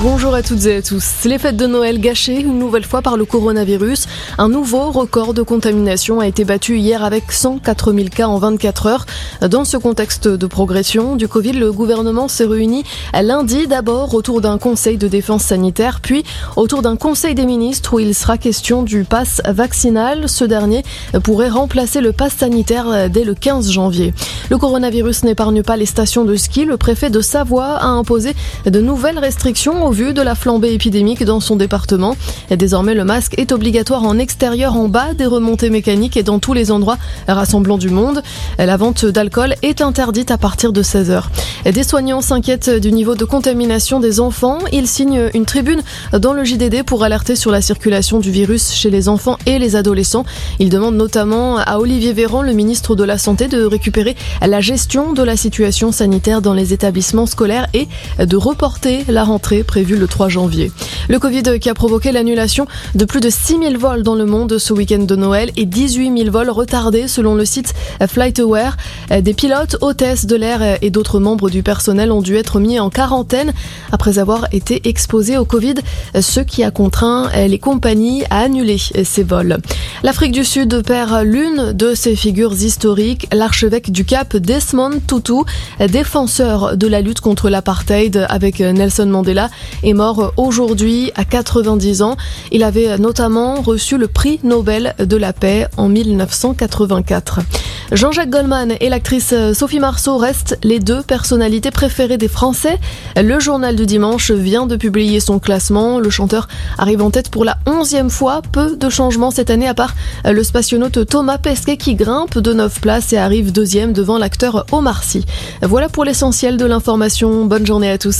Bonjour à toutes et à tous. Les fêtes de Noël gâchées une nouvelle fois par le coronavirus. Un nouveau record de contamination a été battu hier avec 104 000 cas en 24 heures. Dans ce contexte de progression du Covid, le gouvernement s'est réuni lundi d'abord autour d'un conseil de défense sanitaire, puis autour d'un conseil des ministres où il sera question du pass vaccinal. Ce dernier pourrait remplacer le pass sanitaire dès le 15 janvier. Le coronavirus n'épargne pas les stations de ski. Le préfet de Savoie a imposé de nouvelles restrictions au vu de la flambée épidémique dans son département. désormais, le masque est obligatoire en extérieur, en bas des remontées mécaniques et dans tous les endroits rassemblant du monde. La vente d'alcool est interdite à partir de 16h. Des soignants s'inquiètent du niveau de contamination des enfants. Ils signent une tribune dans le JDD pour alerter sur la circulation du virus chez les enfants et les adolescents. Ils demandent notamment à Olivier Véran, le ministre de la Santé, de récupérer la gestion de la situation sanitaire dans les établissements scolaires et de reporter la rentrée prévu le 3 janvier. Le Covid qui a provoqué l'annulation de plus de 6000 vols dans le monde ce week-end de Noël et 18 000 vols retardés selon le site FlightAware. Des pilotes, hôtesses de l'air et d'autres membres du personnel ont dû être mis en quarantaine après avoir été exposés au Covid, ce qui a contraint les compagnies à annuler ces vols. L'Afrique du Sud perd l'une de ses figures historiques, l'archevêque du Cap Desmond Tutu, défenseur de la lutte contre l'apartheid avec Nelson Mandela est mort aujourd'hui à 90 ans. Il avait notamment reçu le prix Nobel de la paix en 1984. Jean-Jacques Goldman et l'actrice Sophie Marceau restent les deux personnalités préférées des Français. Le journal du dimanche vient de publier son classement. Le chanteur arrive en tête pour la onzième fois. Peu de changements cette année à part le spationaute Thomas Pesquet qui grimpe de 9 places et arrive deuxième devant l'acteur Omar Sy. Voilà pour l'essentiel de l'information. Bonne journée à tous.